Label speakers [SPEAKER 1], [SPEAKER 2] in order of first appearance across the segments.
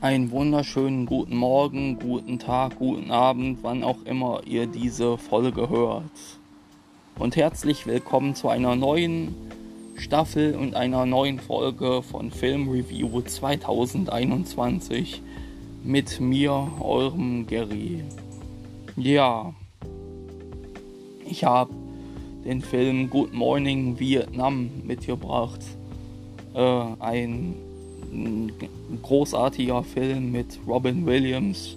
[SPEAKER 1] Einen wunderschönen guten Morgen, guten Tag, guten Abend, wann auch immer ihr diese Folge hört. Und herzlich willkommen zu einer neuen Staffel und einer neuen Folge von Film Review 2021 mit mir, eurem Gary. Ja, ich habe den Film Good Morning Vietnam mitgebracht. Äh, ein ein großartiger Film mit Robin Williams.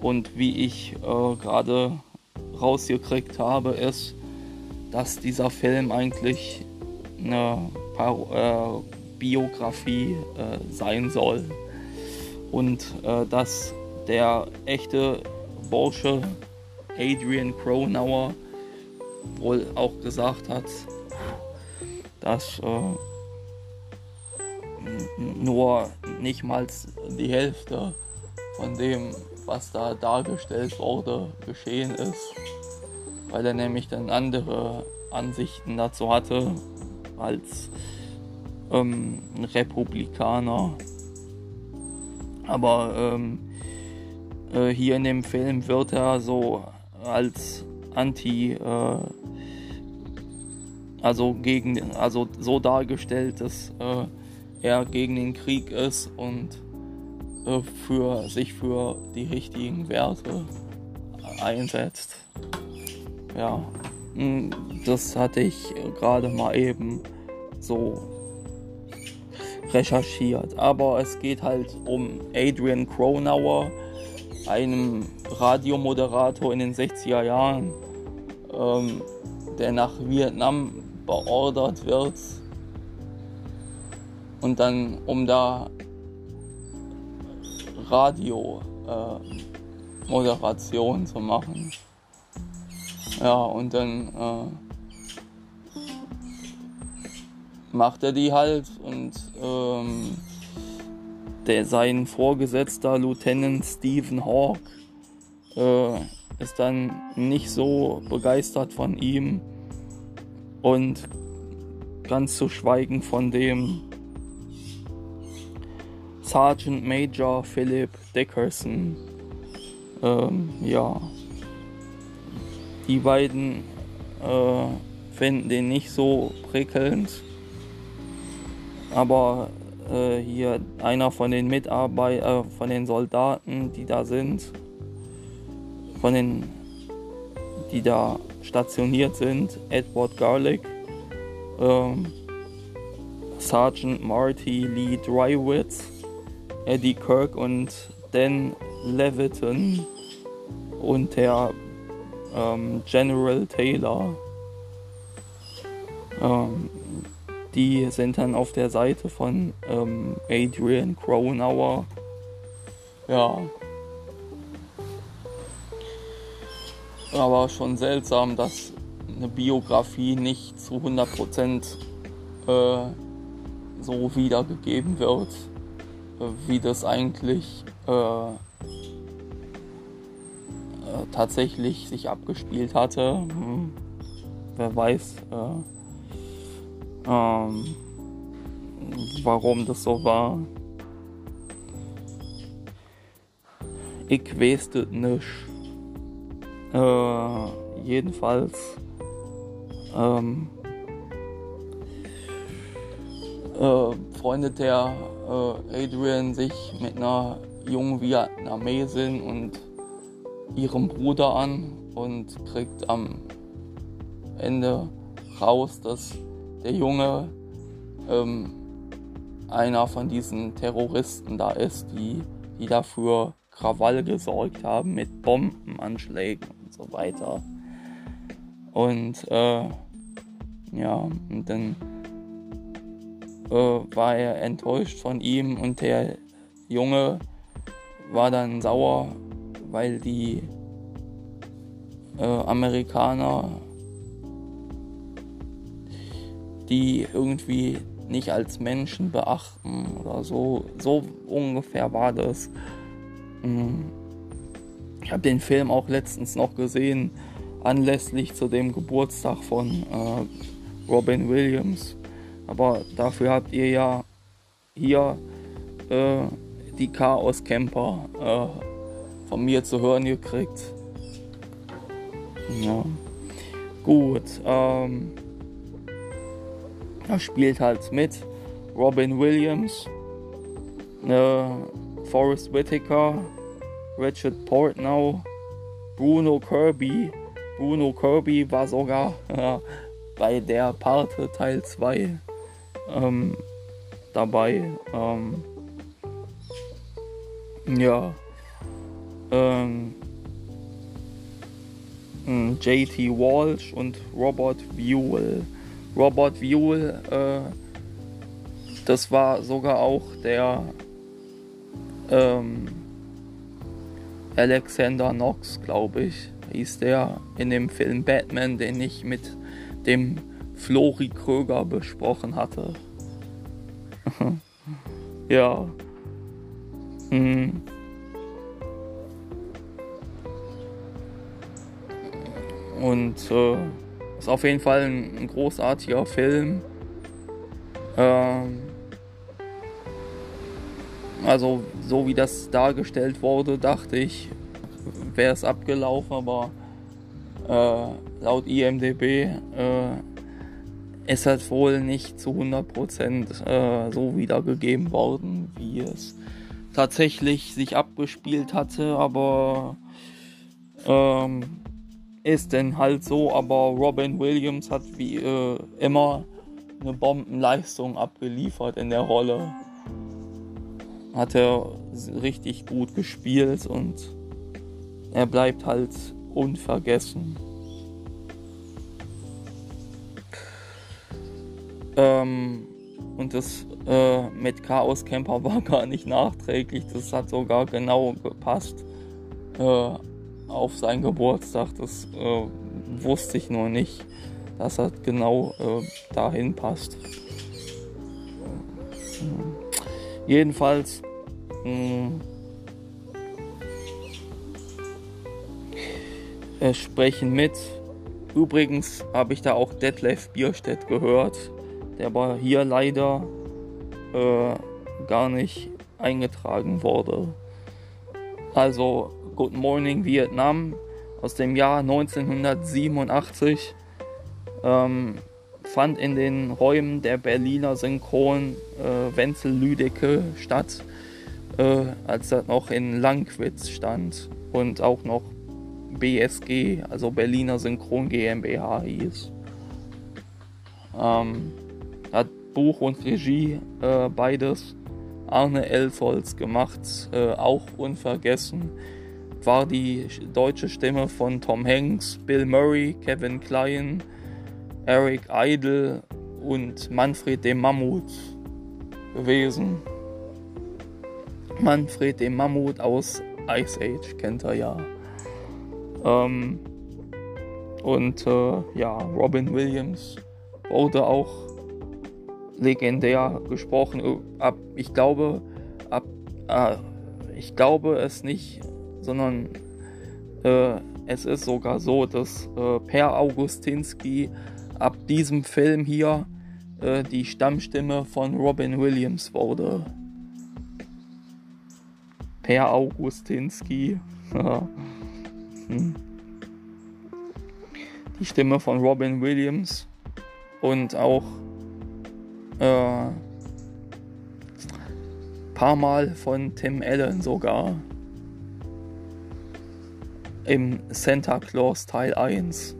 [SPEAKER 1] Und wie ich äh, gerade rausgekriegt habe, ist, dass dieser Film eigentlich eine Par äh, Biografie äh, sein soll. Und äh, dass der echte Bursche Adrian Cronauer wohl auch gesagt hat, dass äh, nur nicht mal die Hälfte von dem, was da dargestellt wurde, geschehen ist, weil er nämlich dann andere Ansichten dazu hatte als ähm, Republikaner. Aber ähm, äh, hier in dem Film wird er so als Anti, äh, also gegen, also so dargestellt, dass äh, er gegen den Krieg ist und äh, für sich für die richtigen Werte einsetzt. Ja, hm, das hatte ich gerade mal eben so recherchiert. Aber es geht halt um Adrian Cronauer, einem Radiomoderator in den 60er Jahren, ähm, der nach Vietnam beordert wird und dann um da Radio äh, zu machen. Ja, und dann äh, macht er die halt und ähm, der, sein Vorgesetzter Lieutenant Stephen Hawk äh, ist dann nicht so begeistert von ihm und ganz zu schweigen von dem Sergeant Major Philip Dickerson. Ähm, ja. Die beiden äh, finden den nicht so prickelnd. Aber äh, hier einer von den Mitarbeitern, äh, von den Soldaten, die da sind, von den, die da stationiert sind, Edward Garlick, ähm, Sergeant Marty Lee Drywitz, Eddie Kirk und Dan Leviton und der ähm, General Taylor. Ähm, die sind dann auf der Seite von ähm, Adrian Cronauer. Ja. Aber schon seltsam, dass eine Biografie nicht zu 100% äh, so wiedergegeben wird wie das eigentlich äh, äh, tatsächlich sich abgespielt hatte. Hm. Wer weiß, äh, ähm, warum das so war. Ich weiß das nicht. Äh, jedenfalls ähm, äh, freundet der Adrian sich mit einer jungen Vietnamesin und ihrem Bruder an und kriegt am Ende raus, dass der Junge ähm, einer von diesen Terroristen da ist, die, die dafür Krawall gesorgt haben mit Bombenanschlägen und so weiter. Und äh, ja, und dann äh, war er enttäuscht von ihm und der Junge war dann sauer, weil die äh, Amerikaner die irgendwie nicht als Menschen beachten oder so. So ungefähr war das. Mhm. Ich habe den Film auch letztens noch gesehen, anlässlich zu dem Geburtstag von äh, Robin Williams. Aber dafür habt ihr ja hier äh, die Chaos Camper äh, von mir zu hören gekriegt. Ja. Gut, ähm, er spielt halt mit Robin Williams, äh, Forrest Whitaker, Richard Portnow, Bruno Kirby. Bruno Kirby war sogar äh, bei der Parte Teil 2 ähm, dabei. Ähm, ja. Ähm, JT Walsh und Robert Buell. Robert Buell, äh, das war sogar auch der ähm, Alexander Knox, glaube ich, hieß der in dem Film Batman, den ich mit dem Flori Kröger besprochen hatte. ja. Hm. Und äh, ist auf jeden Fall ein, ein großartiger Film. Ähm, also so wie das dargestellt wurde, dachte ich, wäre es abgelaufen, aber äh, laut IMDB äh, ist halt wohl nicht zu 100% äh, so wiedergegeben worden, wie es tatsächlich sich abgespielt hatte, aber ähm, ist denn halt so, aber Robin Williams hat wie äh, immer eine Bombenleistung abgeliefert in der Rolle. Hat er richtig gut gespielt und er bleibt halt unvergessen. Ähm, und das äh, mit Chaos Camper war gar nicht nachträglich, das hat sogar genau gepasst. Äh, auf seinen Geburtstag. Das äh, wusste ich nur nicht, dass er genau äh, dahin passt. Jedenfalls mh, äh, sprechen mit. Übrigens habe ich da auch Detlef Bierstedt gehört, der aber hier leider äh, gar nicht eingetragen wurde. Also Good Morning Vietnam aus dem Jahr 1987 ähm, fand in den Räumen der Berliner Synchron äh, Wenzel Lüdecke statt, äh, als das noch in Langwitz stand und auch noch BSG, also Berliner Synchron GmbH hieß. Ähm, Buch und Regie äh, beides Arne Elsolz gemacht, äh, auch unvergessen war die deutsche Stimme von Tom Hanks, Bill Murray, Kevin Klein, Eric Idle und Manfred dem Mammut gewesen. Manfred dem Mammut aus Ice Age kennt er ja. Ähm, und äh, ja, Robin Williams wurde auch legendär gesprochen. Ab, ich glaube, ab, äh, ich glaube es nicht sondern äh, es ist sogar so, dass äh, Per Augustinski ab diesem Film hier äh, die Stammstimme von Robin Williams wurde. Per Augustinski. hm. Die Stimme von Robin Williams und auch äh, paar Mal von Tim Allen sogar im Santa Claus Teil 1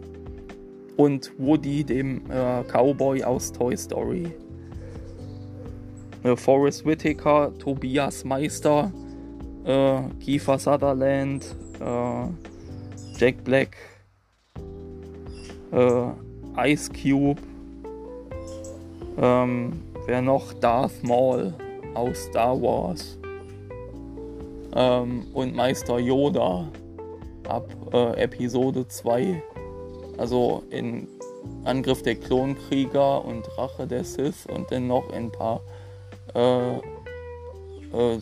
[SPEAKER 1] und Woody, dem äh, Cowboy aus Toy Story. Äh, Forrest Whitaker, Tobias Meister, äh, Kiefer Sutherland, äh, Jack Black, äh, Ice Cube, ähm, wer noch? Darth Maul aus Star Wars ähm, und Meister Yoda ab äh, Episode 2, also in Angriff der Klonkrieger und Rache der Sith und dann noch ein paar äh, äh,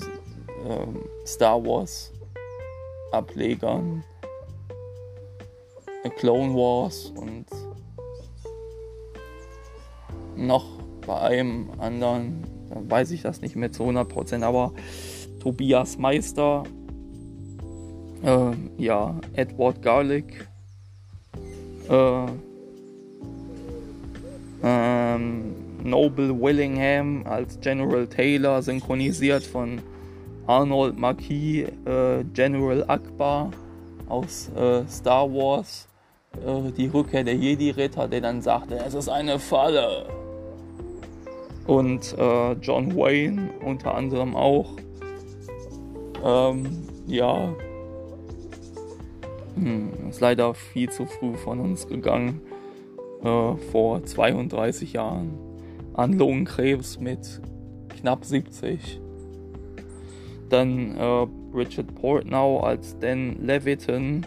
[SPEAKER 1] ähm, Star Wars Ablegern, Clone Wars und noch bei einem anderen, weiß ich das nicht mehr zu 100%, aber Tobias Meister, äh, ja, Edward Garlick, äh, ähm, Noble Willingham als General Taylor, synchronisiert von Arnold Marquis, äh, General Akbar aus äh, Star Wars, äh, die Rückkehr der Jedi-Ritter, der dann sagte, es ist eine Falle. Und äh, John Wayne unter anderem auch. Ähm, ja, hm, ist leider viel zu früh von uns gegangen, äh, vor 32 Jahren, an Lungenkrebs mit knapp 70. Dann äh, Richard Portnow als Dan Leviton,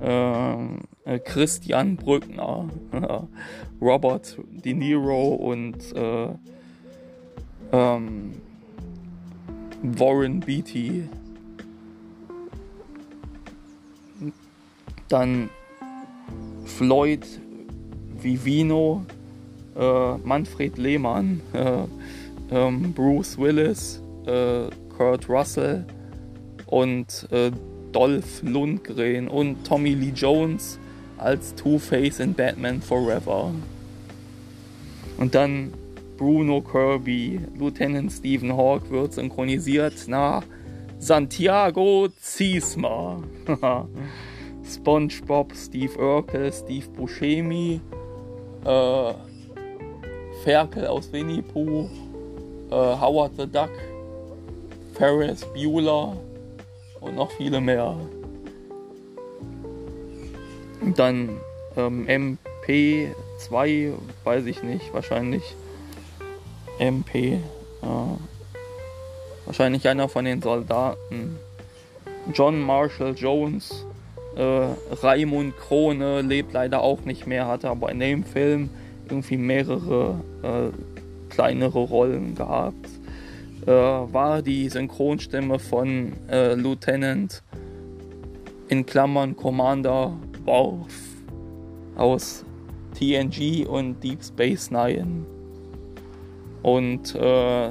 [SPEAKER 1] äh, äh Christian Brückner, Robert De Niro und äh, ähm, Warren Beatty. Dann Floyd Vivino, äh, Manfred Lehmann, äh, ähm, Bruce Willis, äh, Kurt Russell und äh, Dolph Lundgren und Tommy Lee Jones als Two-Face in Batman Forever. Und dann Bruno Kirby, Lieutenant Stephen Hawke wird synchronisiert nach Santiago Ziesma. SpongeBob, Steve Urkel, Steve Buscemi, äh, Ferkel aus Winnie Pooh, äh, Howard the Duck, Ferris Bueller und noch viele mehr. Dann ähm, MP2, weiß ich nicht, wahrscheinlich MP. Äh, wahrscheinlich einer von den Soldaten. John Marshall Jones, äh, Raimund Krone lebt leider auch nicht mehr, hatte aber in dem Film irgendwie mehrere äh, kleinere Rollen gehabt äh, war die Synchronstimme von äh, Lieutenant in Klammern Commander Worf aus TNG und Deep Space Nine und äh,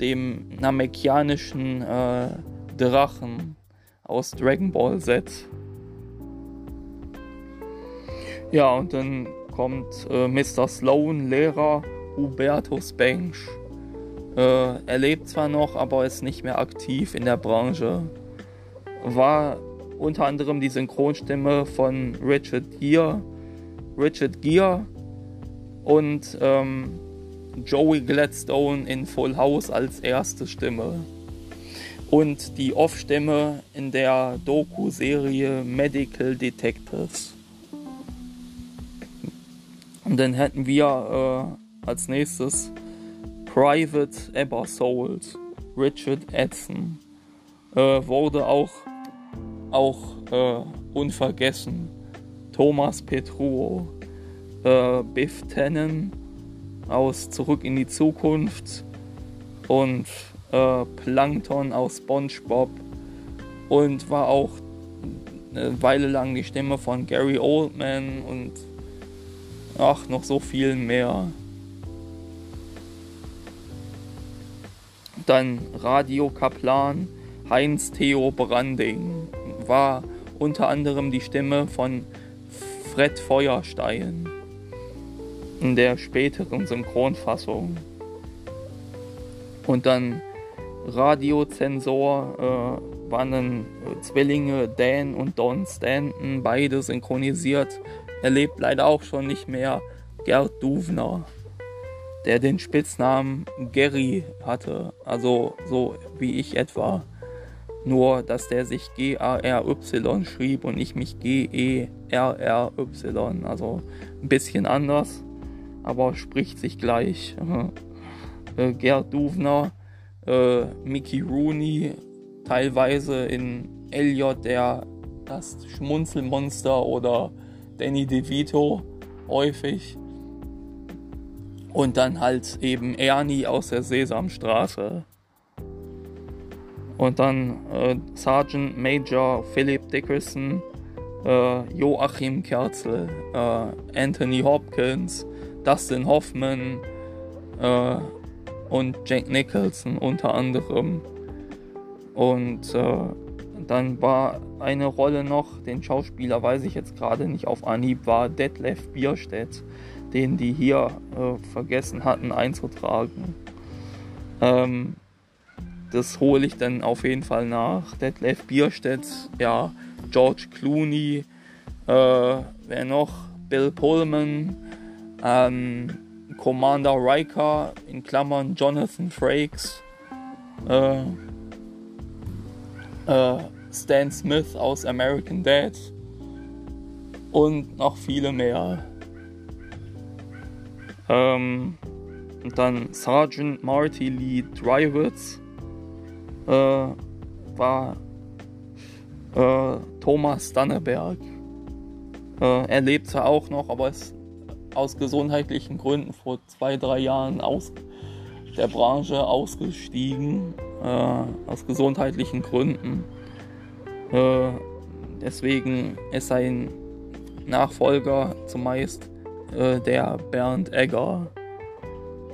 [SPEAKER 1] dem namekianischen äh, Drachen aus Dragon Ball Z. Ja, und dann kommt äh, Mr. Sloan, Lehrer Hubertus Bench äh, er lebt zwar noch, aber ist nicht mehr aktiv in der Branche. War unter anderem die Synchronstimme von Richard Gere, Richard Gere und ähm, Joey Gladstone in Full House als erste Stimme. Und die Off-Stimme in der Doku-Serie Medical Detectives. Und dann hätten wir äh, als nächstes Private Ebersouls, Richard Edson, äh, wurde auch, auch äh, unvergessen. Thomas Petruo, äh, Biff Tannen aus Zurück in die Zukunft und äh, Plankton aus SpongeBob und war auch eine Weile lang die Stimme von Gary Oldman und ach, noch so viel mehr. Dann Radiokaplan Heinz Theo Branding war unter anderem die Stimme von Fred Feuerstein in der späteren Synchronfassung. Und dann Radiozensor äh, waren dann Zwillinge Dan und Don Stanton, beide synchronisiert. Er lebt leider auch schon nicht mehr. Gerd Duvner der den Spitznamen Gary hatte, also so wie ich etwa. Nur, dass der sich G-A-R-Y schrieb und ich mich G-E-R-R-Y. Also ein bisschen anders, aber spricht sich gleich. äh, Gerd Duvner, äh, Mickey Rooney, teilweise in Elliot, der das Schmunzelmonster oder Danny DeVito häufig. Und dann halt eben Ernie aus der Sesamstraße. Und dann äh, Sergeant Major Philip Dickerson, äh, Joachim Kerzel, äh, Anthony Hopkins, Dustin Hoffman äh, und Jack Nicholson unter anderem. Und dann war eine Rolle noch, den Schauspieler weiß ich jetzt gerade nicht auf Anhieb, war Detlef Bierstedt, den die hier äh, vergessen hatten einzutragen. Ähm, das hole ich dann auf jeden Fall nach. Detlef Bierstedt, ja, George Clooney, äh, wer noch? Bill Pullman, ähm, Commander Riker, in Klammern Jonathan Frakes, äh, äh, Stan Smith aus American Dad und noch viele mehr. Ähm, und dann Sergeant Marty Lee Drywitz äh, war äh, Thomas Danneberg. Äh, er lebt zwar auch noch, aber ist aus gesundheitlichen Gründen vor zwei, drei Jahren aus der Branche ausgestiegen. Äh, aus gesundheitlichen Gründen. Äh, deswegen ist sein Nachfolger zumeist äh, der Bernd Egger.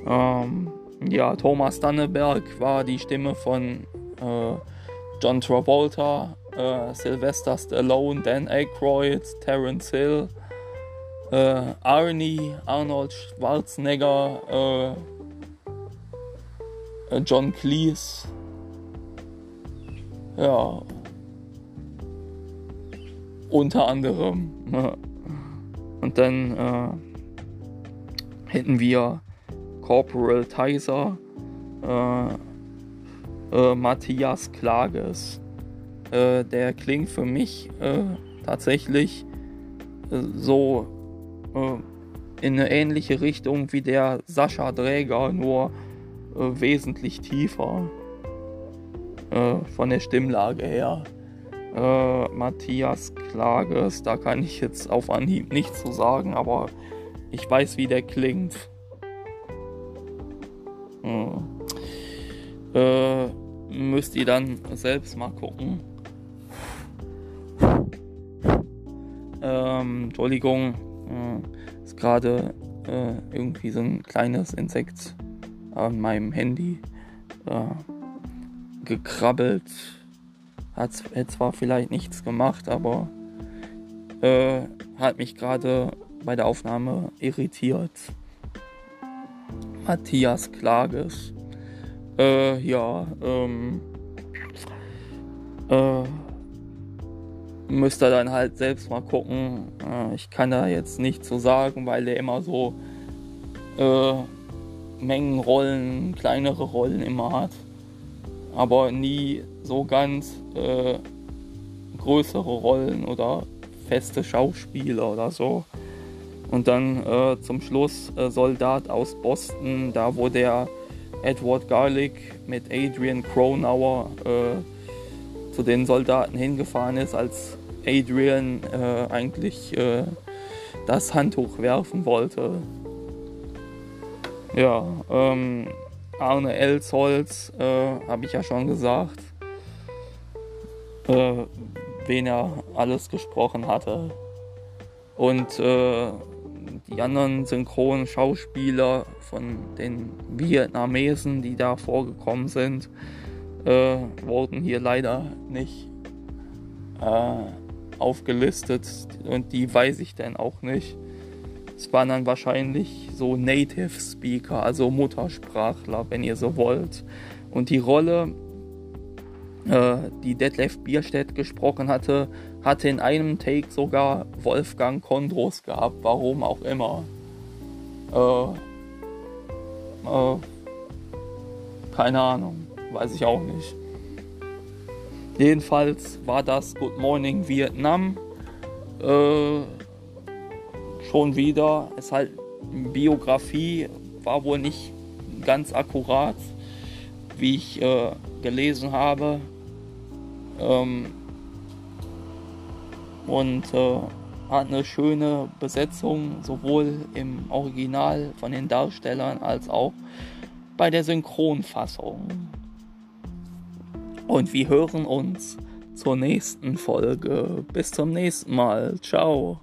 [SPEAKER 1] Ähm, ja, Thomas Danneberg war die Stimme von äh, John Travolta, äh, Sylvester Stallone, Dan Aykroyd, Terence Hill, äh, Arnie, Arnold Schwarzenegger, äh, äh, John Cleese. Ja. Unter anderem. Und dann hätten wir Corporal Tizer, äh, äh, Matthias Klages. Äh, der klingt für mich äh, tatsächlich äh, so äh, in eine ähnliche Richtung wie der Sascha Dräger, nur wesentlich tiefer von der Stimmlage her. Matthias Klages, da kann ich jetzt auf Anhieb nichts zu sagen, aber ich weiß, wie der klingt. Hm. Äh, müsst ihr dann selbst mal gucken. Ähm, Entschuldigung, äh, ist gerade äh, irgendwie so ein kleines Insekt an meinem Handy äh, gekrabbelt. Hat zwar vielleicht nichts gemacht, aber äh, hat mich gerade bei der Aufnahme irritiert. Matthias Klages. Äh, ja, ähm, äh, müsst ihr dann halt selbst mal gucken. Äh, ich kann da jetzt nicht so sagen, weil der immer so äh, Mengenrollen, kleinere Rollen immer hat. Aber nie so ganz äh, größere Rollen oder feste Schauspieler oder so. Und dann äh, zum Schluss äh, Soldat aus Boston, da wo der Edward Garlick mit Adrian Cronauer äh, zu den Soldaten hingefahren ist, als Adrian äh, eigentlich äh, das Handtuch werfen wollte. Ja, ähm, Arne Elsholz, äh, habe ich ja schon gesagt, äh, wen er alles gesprochen hatte. Und äh, die anderen synchronen Schauspieler von den Vietnamesen, die da vorgekommen sind, äh, wurden hier leider nicht äh, aufgelistet und die weiß ich dann auch nicht. Es waren dann wahrscheinlich so Native Speaker, also Muttersprachler, wenn ihr so wollt. Und die Rolle, äh, die Detlef Bierstedt gesprochen hatte, hatte in einem Take sogar Wolfgang Kondros gehabt, warum auch immer. Äh, äh, keine Ahnung, weiß ich auch nicht. Jedenfalls war das Good Morning Vietnam. Äh, schon wieder, ist halt Biografie, war wohl nicht ganz akkurat, wie ich äh, gelesen habe. Ähm, und äh, hat eine schöne Besetzung, sowohl im Original von den Darstellern als auch bei der Synchronfassung. Und wir hören uns zur nächsten Folge. Bis zum nächsten Mal. Ciao.